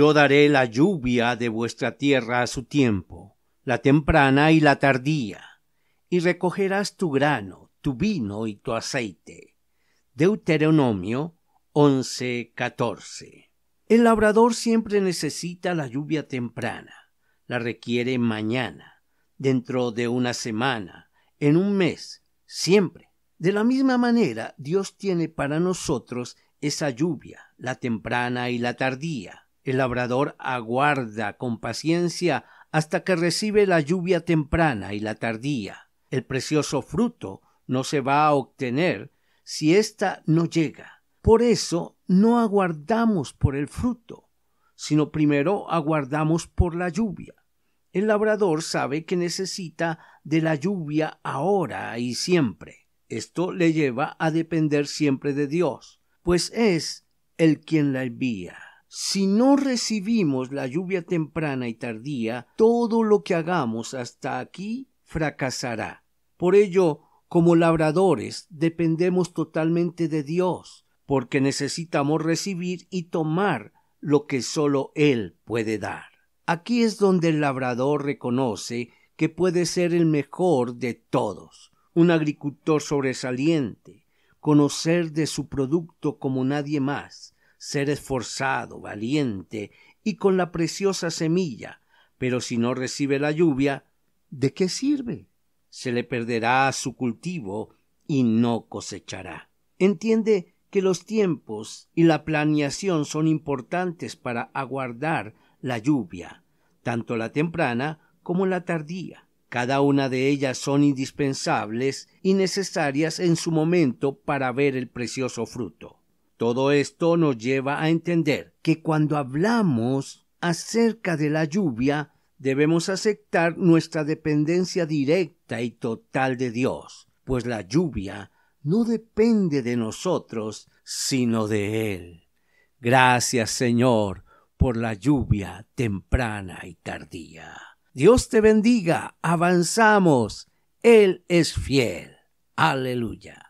Yo daré la lluvia de vuestra tierra a su tiempo, la temprana y la tardía, y recogerás tu grano, tu vino y tu aceite. Deuteronomio 11:14. El labrador siempre necesita la lluvia temprana, la requiere mañana, dentro de una semana, en un mes, siempre. De la misma manera, Dios tiene para nosotros esa lluvia, la temprana y la tardía. El labrador aguarda con paciencia hasta que recibe la lluvia temprana y la tardía. El precioso fruto no se va a obtener si ésta no llega. Por eso no aguardamos por el fruto, sino primero aguardamos por la lluvia. El labrador sabe que necesita de la lluvia ahora y siempre. Esto le lleva a depender siempre de Dios, pues es el quien la envía. Si no recibimos la lluvia temprana y tardía, todo lo que hagamos hasta aquí fracasará. Por ello, como labradores, dependemos totalmente de Dios, porque necesitamos recibir y tomar lo que sólo Él puede dar. Aquí es donde el labrador reconoce que puede ser el mejor de todos, un agricultor sobresaliente, conocer de su producto como nadie más, ser esforzado, valiente y con la preciosa semilla, pero si no recibe la lluvia, ¿de qué sirve? Se le perderá su cultivo y no cosechará. Entiende que los tiempos y la planeación son importantes para aguardar la lluvia, tanto la temprana como la tardía. Cada una de ellas son indispensables y necesarias en su momento para ver el precioso fruto. Todo esto nos lleva a entender que cuando hablamos acerca de la lluvia, debemos aceptar nuestra dependencia directa y total de Dios, pues la lluvia no depende de nosotros, sino de Él. Gracias, Señor, por la lluvia temprana y tardía. Dios te bendiga, avanzamos, Él es fiel. Aleluya.